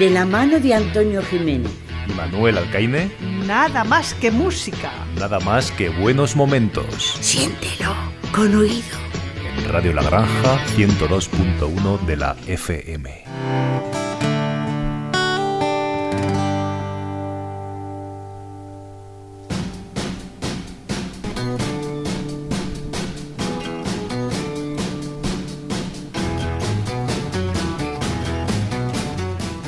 de la mano de Antonio Jiménez. Manuel Alcaine. Nada más que música. Nada más que buenos momentos. Siéntelo con oído. En Radio La Granja 102.1 de la FM.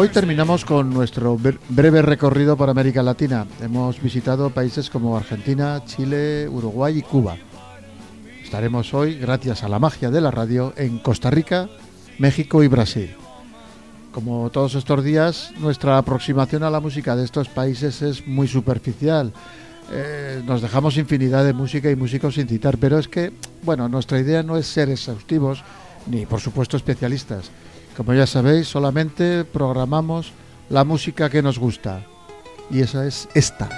Hoy terminamos con nuestro breve recorrido por América Latina. Hemos visitado países como Argentina, Chile, Uruguay y Cuba. Estaremos hoy, gracias a la magia de la radio, en Costa Rica, México y Brasil. Como todos estos días, nuestra aproximación a la música de estos países es muy superficial. Eh, nos dejamos infinidad de música y músicos sin citar, pero es que, bueno, nuestra idea no es ser exhaustivos ni, por supuesto, especialistas como ya sabéis, solamente programamos la música que nos gusta. Y esa es esta.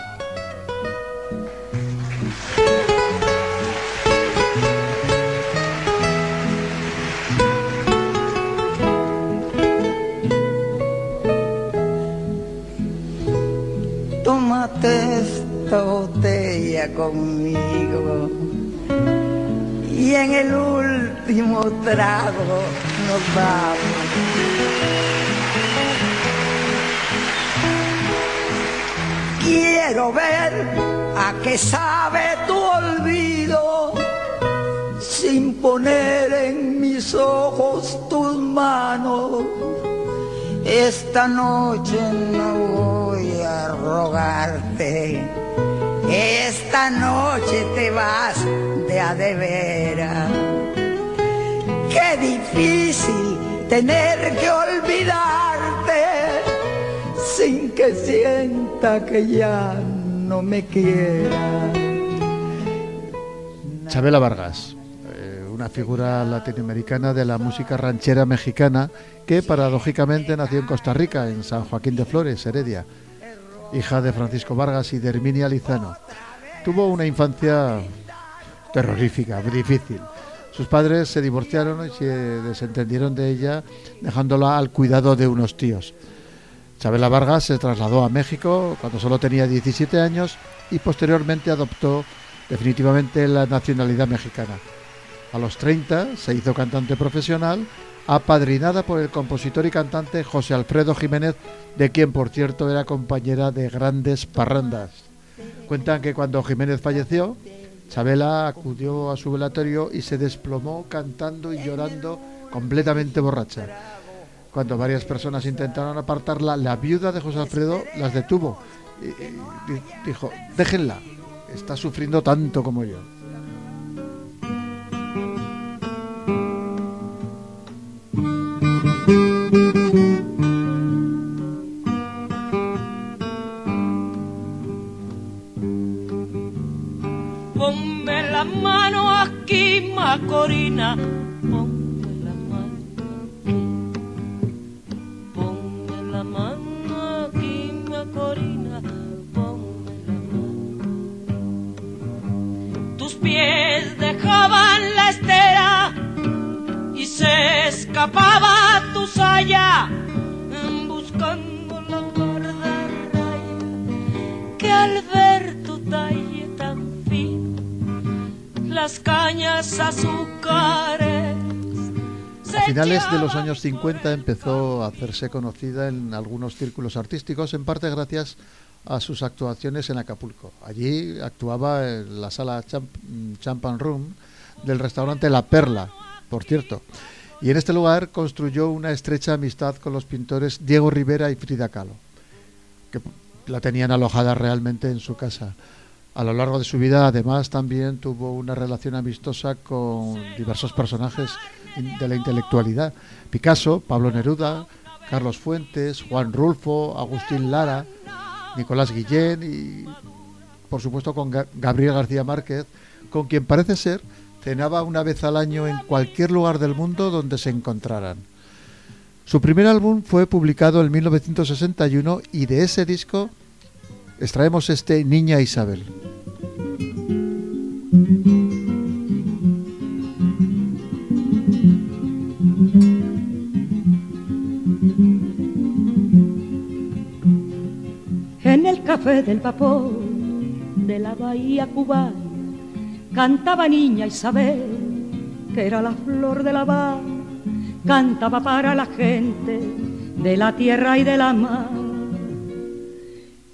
Esta botella conmigo y en el último trago nos vamos. Quiero ver a qué sabe tu olvido sin poner en mis ojos tus manos. Esta noche no voy a rogarte esta noche te vas de a de veras. Qué difícil tener que olvidarte sin que sienta que ya no me quiera. Chabela Vargas, eh, una figura latinoamericana de la música ranchera mexicana que paradójicamente nació en Costa Rica, en San Joaquín de Flores, Heredia hija de Francisco Vargas y de Herminia Lizano. Tuvo una infancia terrorífica, difícil. Sus padres se divorciaron y se desentendieron de ella, dejándola al cuidado de unos tíos. Chabela Vargas se trasladó a México cuando solo tenía 17 años y posteriormente adoptó definitivamente la nacionalidad mexicana. A los 30 se hizo cantante profesional apadrinada por el compositor y cantante José Alfredo Jiménez, de quien por cierto era compañera de grandes parrandas. Cuentan que cuando Jiménez falleció, Chabela acudió a su velatorio y se desplomó cantando y llorando completamente borracha. Cuando varias personas intentaron apartarla, la viuda de José Alfredo las detuvo y dijo, déjenla, está sufriendo tanto como yo. Años 50 empezó a hacerse conocida en algunos círculos artísticos, en parte gracias a sus actuaciones en Acapulco. Allí actuaba en la sala Champan Room del restaurante La Perla, por cierto. Y en este lugar construyó una estrecha amistad con los pintores Diego Rivera y Frida Kahlo, que la tenían alojada realmente en su casa. A lo largo de su vida, además, también tuvo una relación amistosa con diversos personajes de la intelectualidad. Picasso, Pablo Neruda, Carlos Fuentes, Juan Rulfo, Agustín Lara, Nicolás Guillén y por supuesto, con Gabriel García Márquez, con quien parece ser cenaba una vez al año en cualquier lugar del mundo donde se encontraran. Su primer álbum fue publicado en 1961 y de ese disco extraemos este Niña Isabel. En el café del vapor de la bahía cubana cantaba niña Isabel, que era la flor de la Habana, cantaba para la gente de la tierra y de la mar.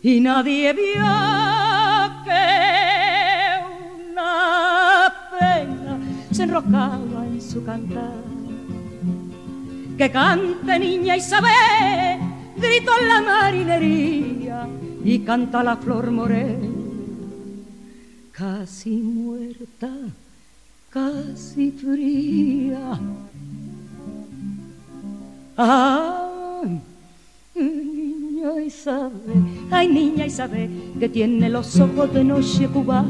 Y nadie vio que una pena se enrocaba en su cantar. Que cante niña Isabel, gritó en la marinería y canta la flor morena casi muerta, casi fría. Ay, niña Isabel, ay niña Isabel, que tiene los ojos de noche cubana.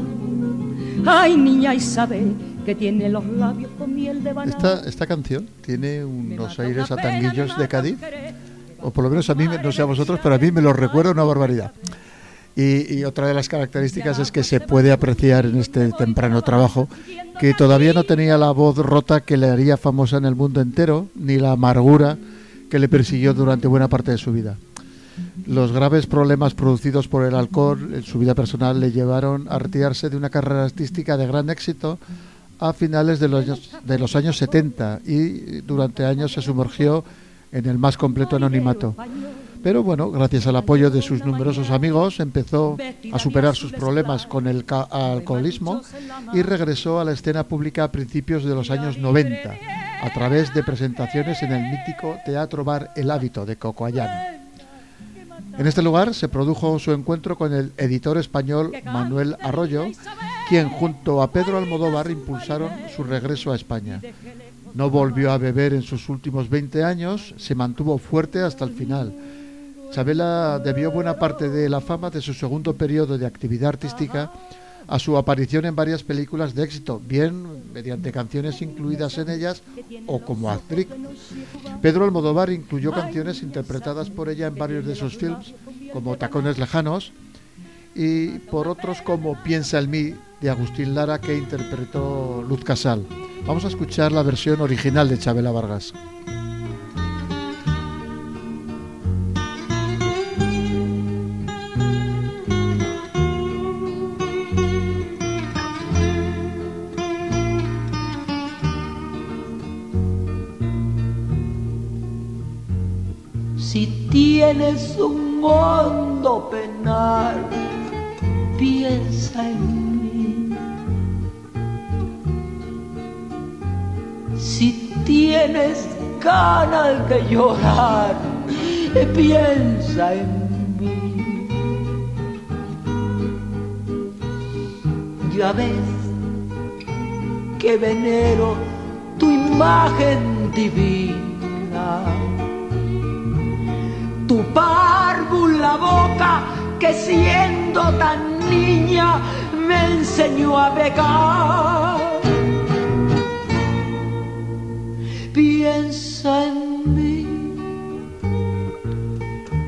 Ay niña Isabel, que tiene los labios con miel de banana. Esta, esta canción tiene unos aires a tanguillos de Cádiz, o por lo menos a mí, no sé a vosotros, pero a mí me lo recuerda una barbaridad. Y, otra de las características es que se puede apreciar en este temprano trabajo que todavía no tenía la voz rota que le haría famosa en el mundo entero, ni la amargura que le persiguió durante buena parte de su vida. Los graves problemas producidos por el alcohol en su vida personal le llevaron a retirarse de una carrera artística de gran éxito a finales de los, de años 70 y durante años se sumergió en el más completo anonimato. Pero bueno, gracias al apoyo de sus numerosos amigos, empezó a superar sus problemas con el alcoholismo y regresó a la escena pública a principios de los años 90, a través de presentaciones en el mítico Teatro Bar El Hábito de Cocoayán. En este lugar se produjo su encuentro con el editor español Manuel Arroyo, quien junto a Pedro Almodóvar impulsaron su regreso a España. No volvió a beber en sus últimos 20 años, se mantuvo fuerte hasta el final. Chabela debió buena parte de la fama de su segundo periodo de actividad artística a su aparición en varias películas de éxito, bien mediante canciones incluidas en ellas o como actriz. Pedro Almodóvar incluyó canciones interpretadas por ella en varios de sus films, como Tacones Lejanos, y por otros como Piensa en mí, de Agustín Lara, que interpretó Luz Casal. Vamos a escuchar la versión original de Chabela Vargas. Tienes un mundo penal, piensa en mí. Si tienes ganas de llorar, piensa en mí. Ya ves que venero tu imagen divina párvula boca que siendo tan niña me enseñó a pecar. Piensa en mí.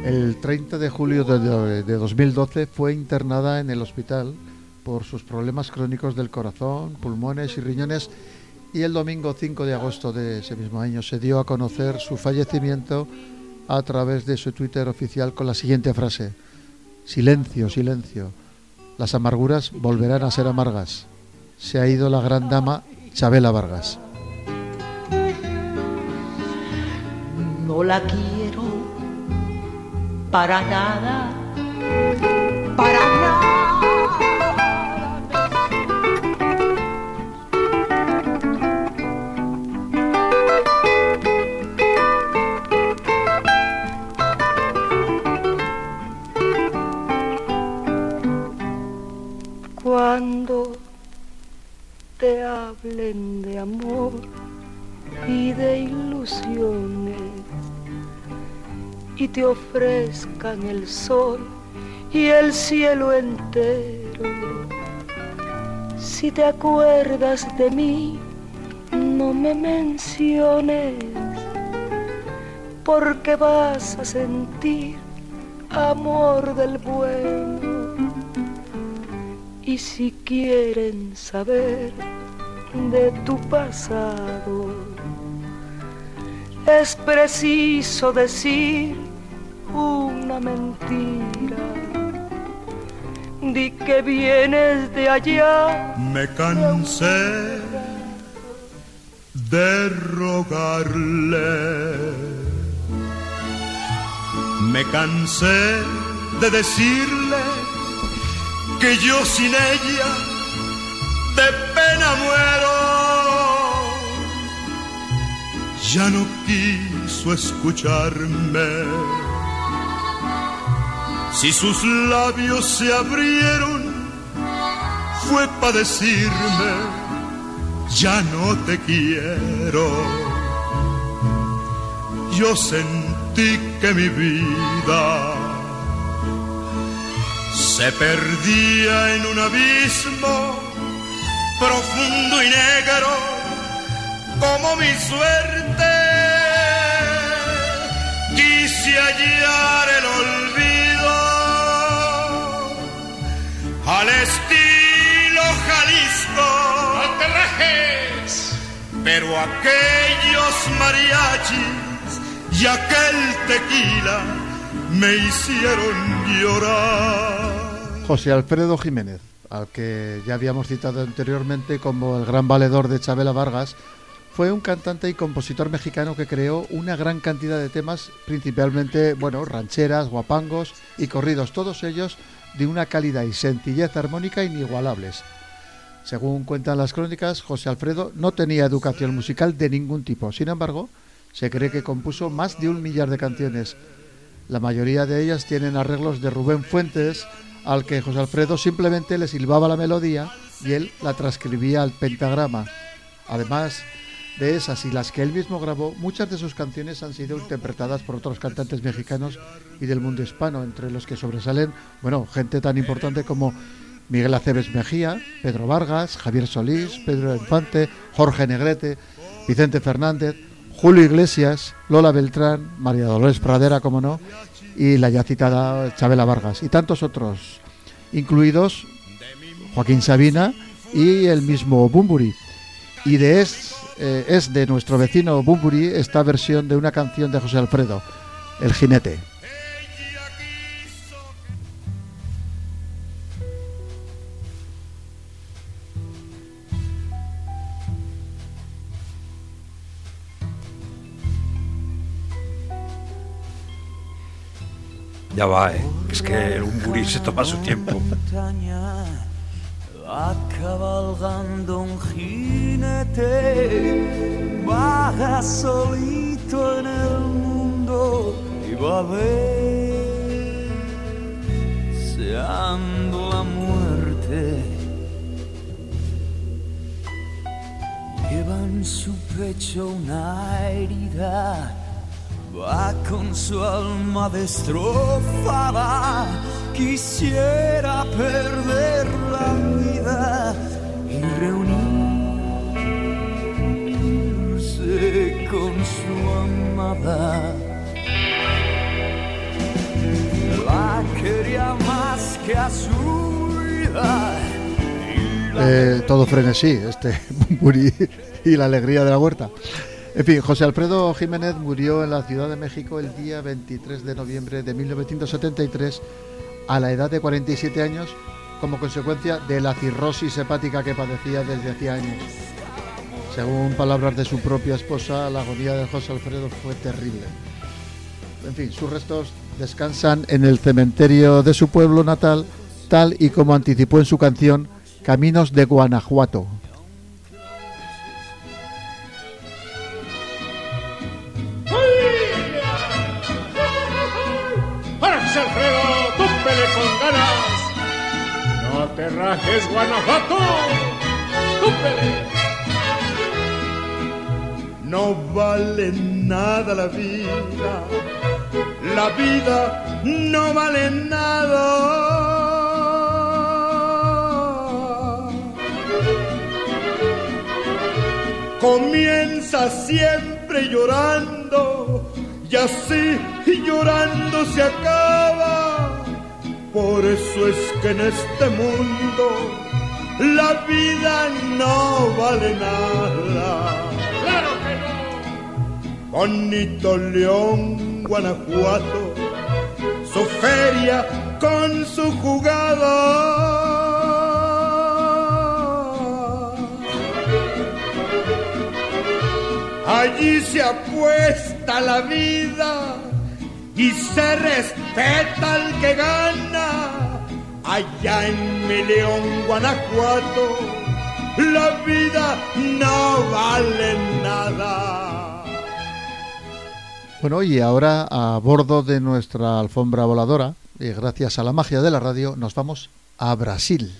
El 30 de julio de, de 2012 fue internada en el hospital por sus problemas crónicos del corazón, pulmones y riñones y el domingo 5 de agosto de ese mismo año se dio a conocer su fallecimiento a través de su Twitter oficial con la siguiente frase. Silencio, silencio. Las amarguras volverán a ser amargas. Se ha ido la gran dama Chabela Vargas. No la quiero para nada, para de amor y de ilusiones y te ofrezcan el sol y el cielo entero. Si te acuerdas de mí, no me menciones, porque vas a sentir amor del bueno. Y si quieren saber de tu pasado, es preciso decir una mentira. Di que vienes de allá. Me cansé de rogarle. Me cansé de decirle que yo sin ella de pena muero. Ya no quiso escucharme. Si sus labios se abrieron, fue para decirme, ya no te quiero. Yo sentí que mi vida se perdía en un abismo profundo y negro como mi suerte. Quise hallar el olvido al estilo Jalisco. Pero aquellos mariachis y aquel tequila me hicieron llorar. José Alfredo Jiménez, al que ya habíamos citado anteriormente como el gran valedor de Chabela Vargas, fue un cantante y compositor mexicano que creó una gran cantidad de temas, principalmente, bueno, rancheras, guapangos y corridos, todos ellos de una calidad y sencillez armónica inigualables. Según cuentan las crónicas, José Alfredo no tenía educación musical de ningún tipo. Sin embargo, se cree que compuso más de un millar de canciones. La mayoría de ellas tienen arreglos de Rubén Fuentes, al que José Alfredo simplemente le silbaba la melodía y él la transcribía al pentagrama. Además de esas y las que él mismo grabó, muchas de sus canciones han sido interpretadas por otros cantantes mexicanos y del mundo hispano, entre los que sobresalen, bueno, gente tan importante como Miguel Aceves Mejía, Pedro Vargas, Javier Solís, Pedro Infante, Jorge Negrete, Vicente Fernández, Julio Iglesias, Lola Beltrán, María Dolores Pradera, como no, y la ya citada Chabela Vargas, y tantos otros, incluidos Joaquín Sabina y el mismo Bumburi. Y de es, eh, es de nuestro vecino Bumburi esta versión de una canción de José Alfredo, El jinete. Ya va, ¿eh? Es que el Umburi se toma su tiempo. Va cabalgando un jinete, baja solito en el mundo y va a ver, seando la muerte. Lleva en su pecho una herida va con su alma destrozada. Quisiera perder la vida y reunirse con su amada. La quería más que a su vida. Eh, todo frenesí, este y la alegría de la huerta. En fin, José Alfredo Jiménez murió en la Ciudad de México el día 23 de noviembre de 1973 a la edad de 47 años como consecuencia de la cirrosis hepática que padecía desde hacía años. Según palabras de su propia esposa, la agonía de José Alfredo fue terrible. En fin, sus restos descansan en el cementerio de su pueblo natal, tal y como anticipó en su canción Caminos de Guanajuato. Rajes, Guanajuato! No vale nada la vida, la vida no vale nada. Comienza siempre llorando y así llorando se acaba. Por eso es que en este mundo la vida no vale nada. ¡Claro que no! Bonito León, Guanajuato, su feria con su jugada. Allí se apuesta la vida y se respeta al que gana. Allá en mi León, Guanajuato, la vida no vale nada. Bueno, y ahora a bordo de nuestra alfombra voladora, y gracias a la magia de la radio, nos vamos a Brasil.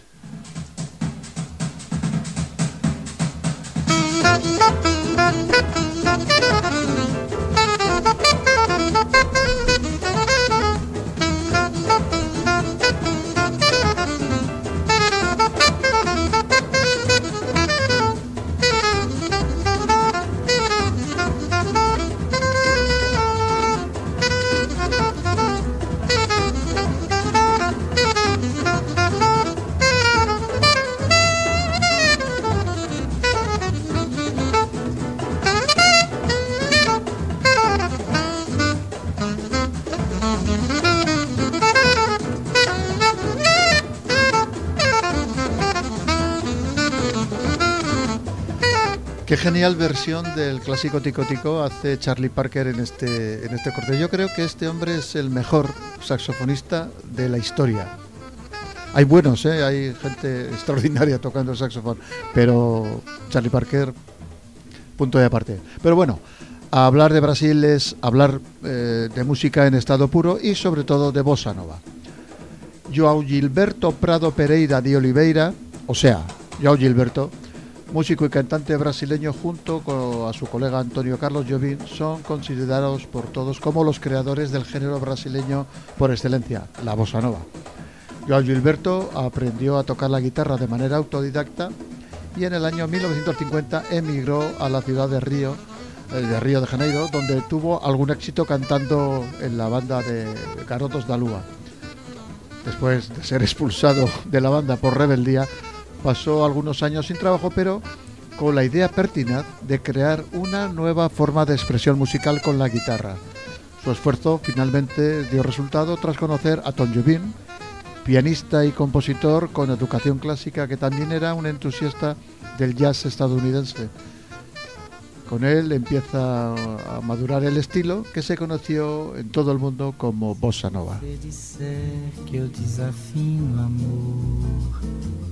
Genial versión del clásico Tico Tico hace Charlie Parker en este, en este corte. Yo creo que este hombre es el mejor saxofonista de la historia. Hay buenos, ¿eh? hay gente extraordinaria tocando el saxofón, pero Charlie Parker, punto de aparte. Pero bueno, hablar de Brasil es hablar eh, de música en estado puro y sobre todo de bossa nova. João Gilberto Prado Pereira de Oliveira, o sea, João Gilberto, músico y cantante brasileño junto con a su colega Antonio Carlos Jobim son considerados por todos como los creadores del género brasileño por excelencia, la bossa nova. João Gilberto aprendió a tocar la guitarra de manera autodidacta y en el año 1950 emigró a la ciudad de Río, eh, de Río de Janeiro, donde tuvo algún éxito cantando en la banda de Garotos da Lua. Después de ser expulsado de la banda por rebeldía, pasó algunos años sin trabajo, pero con la idea pertinaz de crear una nueva forma de expresión musical con la guitarra. Su esfuerzo finalmente dio resultado tras conocer a Tom Jobim, pianista y compositor con educación clásica que también era un entusiasta del jazz estadounidense. Con él empieza a madurar el estilo que se conoció en todo el mundo como bossa nova.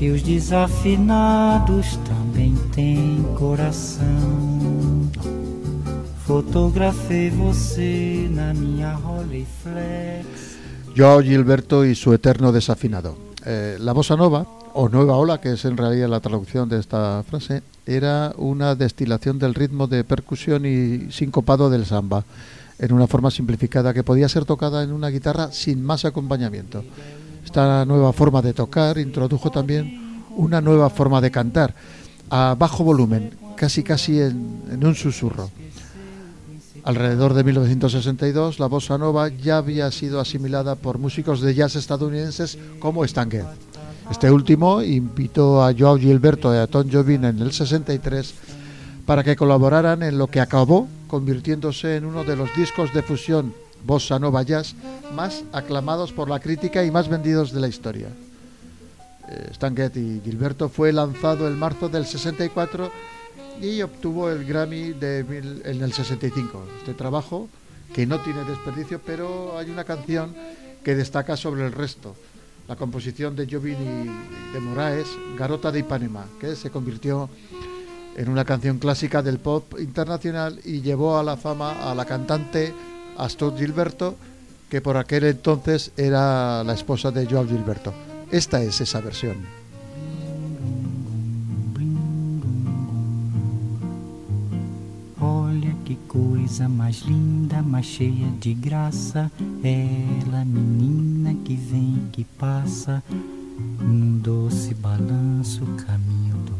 que os desafinados também têm coração. Fotografei você na minha Rolleiflex. Joao Gilberto y su eterno desafinado. Eh, la bossa nova, o nueva ola, que es en realidad la traducción de esta frase, era una destilación del ritmo de percusión y sincopado del samba, en una forma simplificada que podía ser tocada en una guitarra sin más acompañamiento. Esta nueva forma de tocar introdujo también una nueva forma de cantar, a bajo volumen, casi casi en, un susurro. Alrededor de 1962, la bossa nova ya había sido asimilada por músicos de jazz estadounidenses como Stan Getz. Este último invitó a Joao Gilberto y a Tom Jobim en el 63 para que colaboraran en lo que acabó convirtiéndose en uno de los discos de fusión bossa nova jazz más aclamados por la crítica y más vendidos de la historia. Eh, Stan Getz y Gilberto fue lanzado en marzo del 64 y obtuvo el Grammy de en el 65. Este trabajo que no tiene desperdicio, pero hay una canción que destaca sobre el resto. La composición de Jobim y de Moraes, Garota de Ipanema, que se convirtió en una canción clásica del pop internacional y llevó a la fama a la cantante Astor Gilberto, que por aquel entonces era la esposa de Joao Gilberto. Esta es esa versión. Olha que coisa mais linda, mais cheia de graça. Ela, menina que vem, que passa, num doce balanço, caminho do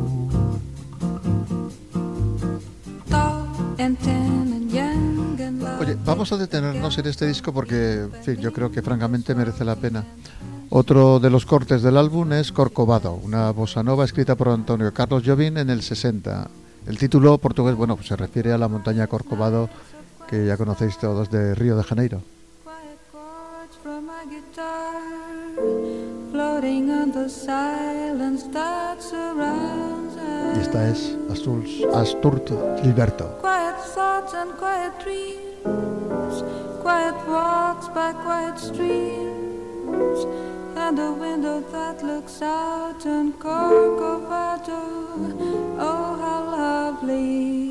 Vamos a detenernos en este disco porque, en fin, yo creo que francamente merece la pena. Otro de los cortes del álbum es Corcovado, una bossa nova escrita por Antonio Carlos Jobim en el 60. El título portugués, bueno, pues se refiere a la montaña Corcovado que ya conocéis todos de Río de Janeiro. Y esta es Asturs, Asturt Gilberto. Dreams, quiet walks by quiet streams, and a window that looks out on Corcovado. Oh, how lovely!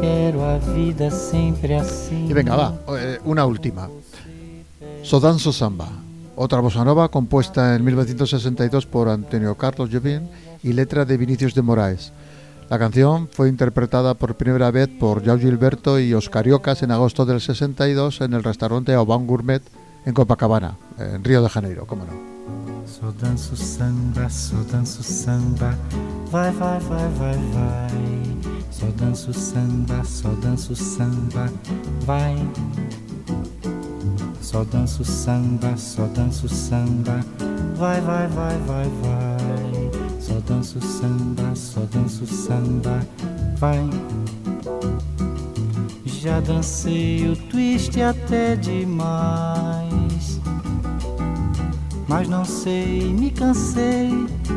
Quero a vida sempre assim. Y venga, va, eh, una última. Sodanzo Samba, otra bossa nova compuesta en 1962 por Antonio Carlos Jobim y letra de Vinicius de Moraes. La canción fue interpretada por primera vez por Joao Gilberto y Oscar Iocas en agosto del 62 en el restaurante Oban Gourmet en Copacabana, en Río de Janeiro, cómo no. Só danço samba, só danço samba, vai, vai, vai, vai, vai. Só danço samba, só danço samba, vai. Só danço samba, só danço samba, vai, vai, vai, vai, vai. Só danço samba, só danço samba, vai. Já dancei o twist até demais. Mas não sei, me cansei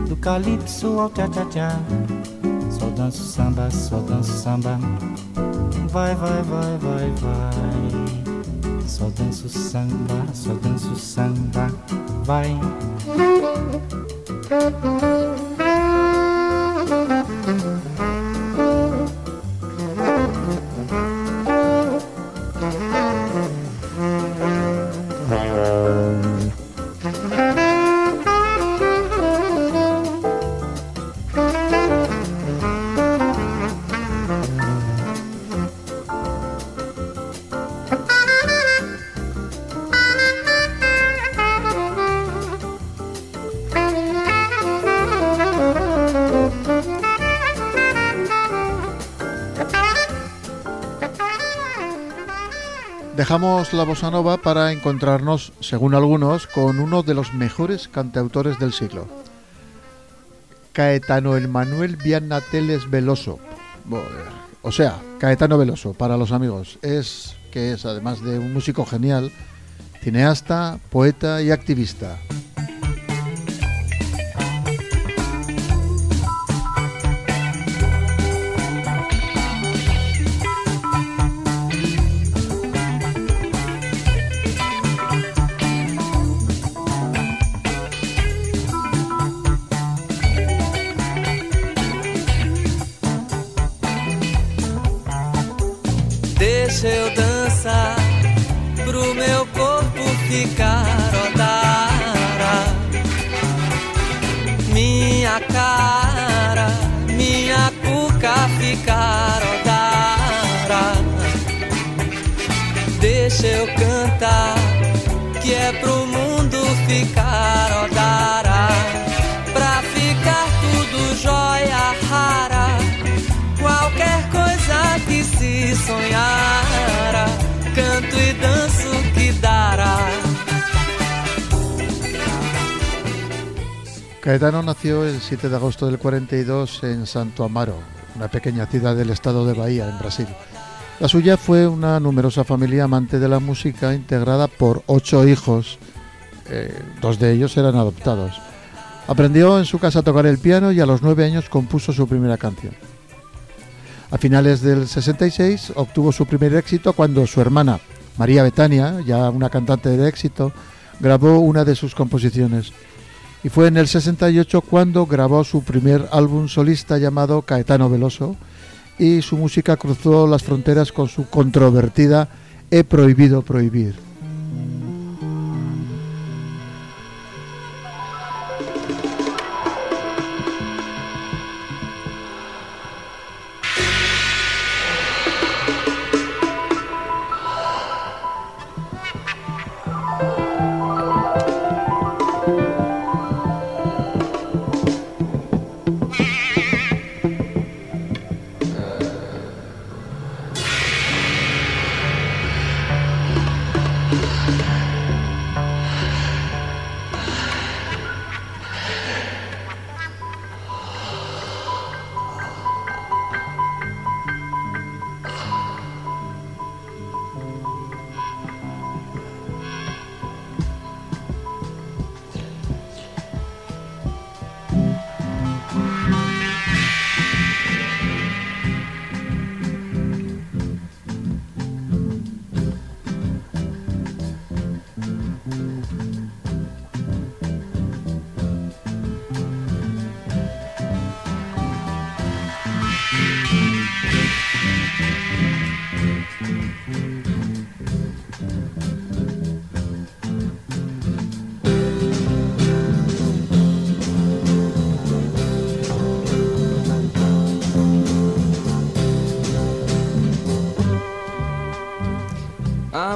do calypso ao tchá-tchá-tchá. Só danço samba, só danço samba. Vai, vai, vai, vai, vai. Só danço samba, só danço samba. Vai. Dejamos la bossa nova para encontrarnos, según algunos, con uno de los mejores cantautores del siglo. Caetano Manuel Viana Teles Veloso. O sea, Caetano Veloso, para los amigos. Es que es, además de un músico genial, cineasta, poeta y activista. Caetano nació el 7 de agosto del 42 en Santo Amaro, una pequeña ciudad del estado de Bahía, en Brasil. La suya fue una numerosa familia amante de la música integrada por ocho hijos, eh, dos de ellos eran adoptados. Aprendió en su casa a tocar el piano y a los nueve años compuso su primera canción. A finales del 66 obtuvo su primer éxito cuando su hermana, María Betania, ya una cantante de éxito, grabó una de sus composiciones. Y fue en el 68 cuando grabó su primer álbum solista llamado Caetano Veloso y su música cruzó las fronteras con su controvertida He prohibido prohibir.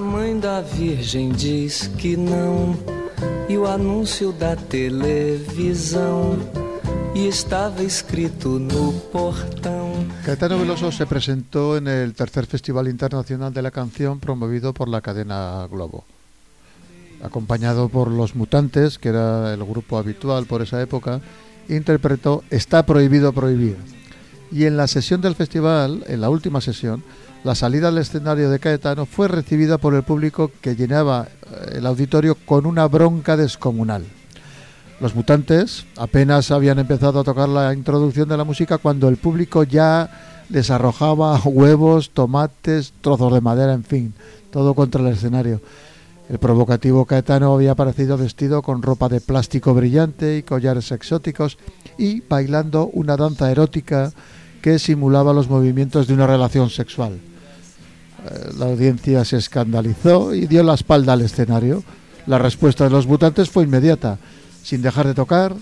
Mãe da Virgem diz que não, e o anúncio da televisão, e estava escrito no portão. Caetano Veloso se presentó en el tercer Festival Internacional de la Canción promovido por la cadena Globo. Acompañado por Los Mutantes, que era el grupo habitual por esa época, interpretó Está prohibido prohibir. Y en la sesión del festival, en la última sesión, la salida al escenario de Caetano fue recibida por el público que llenaba eh, el auditorio con una bronca descomunal. Los mutantes apenas habían empezado a tocar la introducción de la música cuando el público ya les arrojaba huevos, tomates, trozos de madera, en fin, todo contra el escenario. El provocativo Caetano había aparecido vestido con ropa de plástico brillante y collares exóticos y bailando una danza erótica que simulaba los movimientos de una relación sexual. Eh, La audiencia se escandalizó y dio la espalda al escenario. La respuesta de los mutantes fue inmediata. Sin dejar de tocar,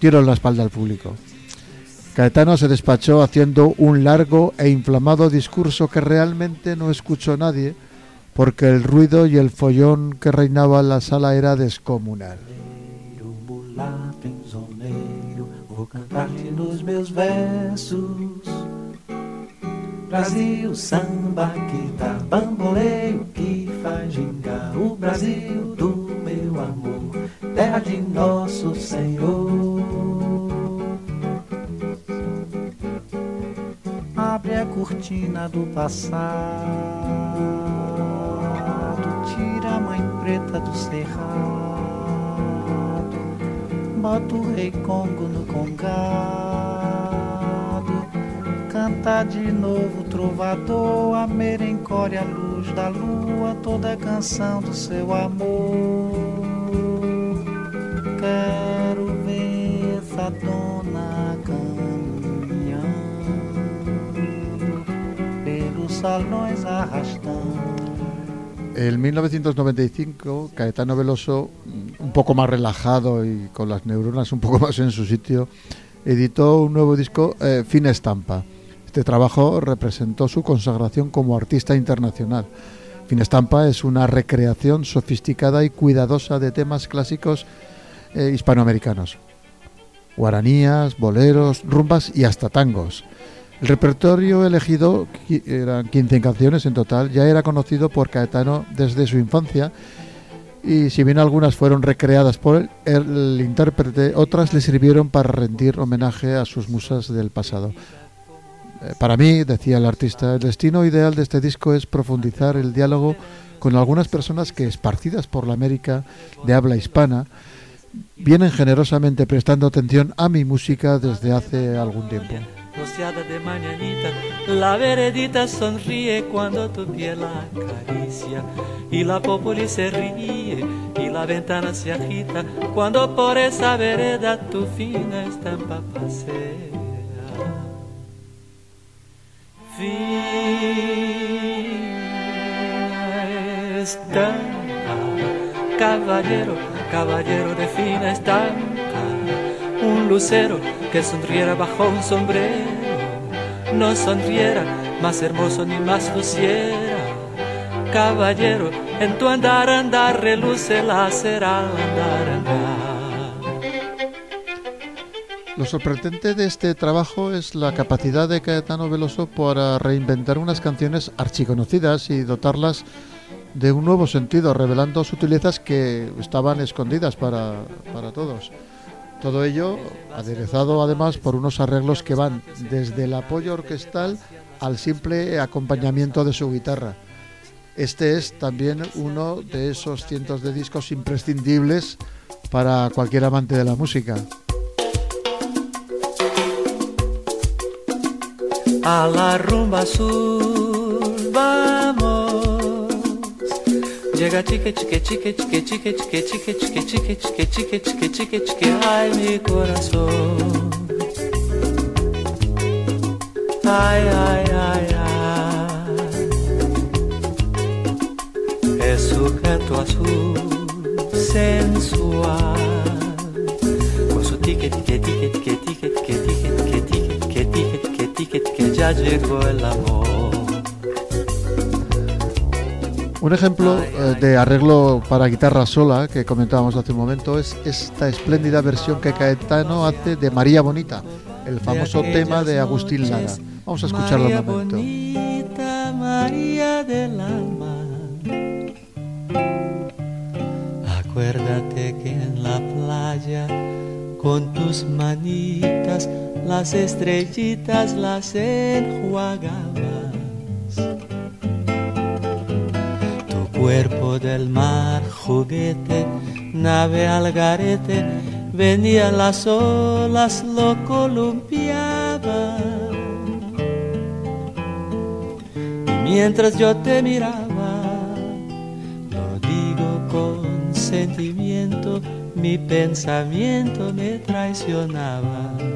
dieron la espalda al público. Caetano se despachó haciendo un largo e inflamado discurso que realmente no escuchó nadie, porque el ruido y el follón que reinaba en la sala era descomunal. Brasil, samba que dá bamboleio, que faz gingar o Brasil do meu amor, terra de nosso Senhor. Abre a cortina do passado, tira a mãe preta do cerrado, bota o rei Congo no congado canta de novo trovador, a merencória, a luz da lua, toda a canção do seu amor. Quero ver essa dona caminhando pelos salões arrastando. En 1995, Caetano Veloso, un poco más relajado y con las neuronas un poco más en su sitio, editó un nuevo disco, eh, Fina Estampa. Este trabajo representó su consagración como artista internacional. Finestampa es una recreación sofisticada y cuidadosa de temas clásicos eh, hispanoamericanos. Guaranías, boleros, rumbas y hasta tangos. El repertorio elegido, eran 15 canciones en total, ya era conocido por Caetano desde su infancia y si bien algunas fueron recreadas por el intérprete, otras le sirvieron para rendir homenaje a sus musas del pasado. Eh, para mí, decía el artista, el destino ideal de este disco es profundizar el diálogo con algunas personas que, esparcidas por la América de habla hispana, vienen generosamente prestando atención a mi música desde hace algún tiempo. de mañanita, la veredita sonríe cuando tu piel acaricia y la populi se ríe y la ventana se agita cuando por esa vereda tu fina estampa pasea. Fina estampa, caballero, caballero de fina estampa, un lucero que sonriera bajo un sombrero, no sonriera más hermoso ni más luciera, caballero, en tu andar andar reluce la cera andar andar. Lo sorprendente de este trabajo es la capacidad de Caetano Veloso para reinventar unas canciones archiconocidas y dotarlas de un nuevo sentido, revelando sutilezas que estaban escondidas para, para todos. Todo ello aderezado además por unos arreglos que van desde el apoyo orquestal al simple acompañamiento de su guitarra. Este es también uno de esos cientos de discos imprescindibles para cualquier amante de la música. A la rumba azul vamos. Llega chique chique chique chique chique chique chique chique chique chique chique chique chique chique ay mi corazón. Ay ay ay ay. Es su canto azul sensual. Con su tique tique tique tique tique tique tique tique tique que ya llegó el amor. Un ejemplo eh, de arreglo para guitarra sola que comentábamos hace un momento es esta espléndida versión que Caetano hace de María Bonita, el famoso tema de Agustín Lara. Vamos a escucharlo un momento. Bonita, María del alma. Acuérdate que en la playa con tus manitas las estrellitas las enjuagabas. Tu cuerpo del mar, juguete, nave al garete, venían las olas, lo columpiaba. Y mientras yo te miraba, lo digo con sentimiento, mi pensamiento me traicionaba.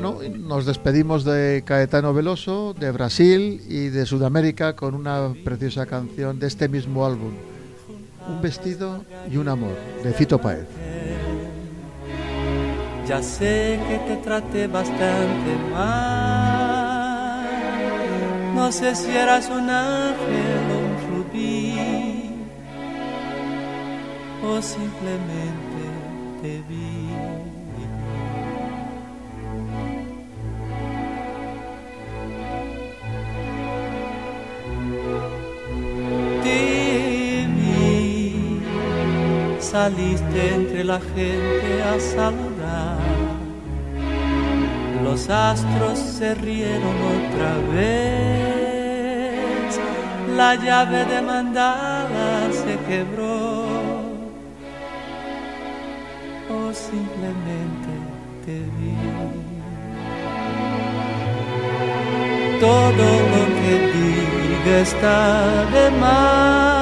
Bueno, nos despedimos de Caetano Veloso, de Brasil y de Sudamérica con una preciosa canción de este mismo álbum, Un vestido y un amor, de Fito Paez. Ya sé que te traté bastante mal, no sé si eras un ángel o un rubí, o simplemente te vi. Saliste entre la gente a saludar. Los astros se rieron otra vez, la llave de mandala se quebró. O simplemente te vi. Todo lo que diga está de más.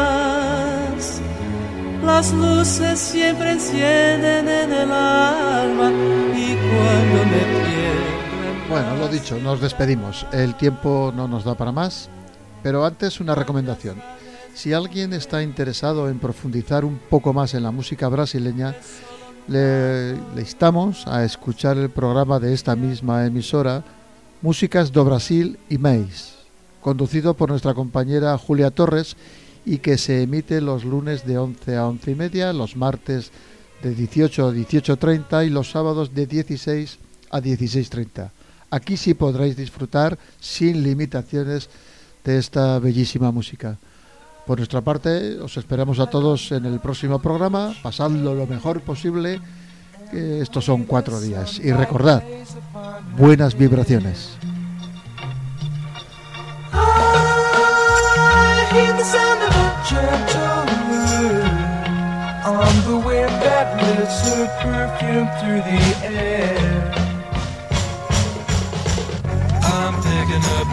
Las luces siempre encienden en el alma y cuando me pierdo. Bueno, lo dicho, nos despedimos. El tiempo no nos da para más, pero antes una recomendación. Si alguien está interesado en profundizar un poco más en la música brasileña, le, le instamos a escuchar el programa de esta misma emisora, Músicas do Brasil y Mais, conducido por nuestra compañera Julia Torres y que se emite los lunes de 11 a 11 y media, los martes de 18 a 18.30 y los sábados de 16 a 16.30. Aquí sí podréis disfrutar sin limitaciones de esta bellísima música. Por nuestra parte, os esperamos a todos en el próximo programa, pasadlo lo mejor posible, estos son cuatro días. Y recordad, buenas vibraciones. Hear the sound of a gentle wind on the wind that lifts her perfume through the air. I'm picking up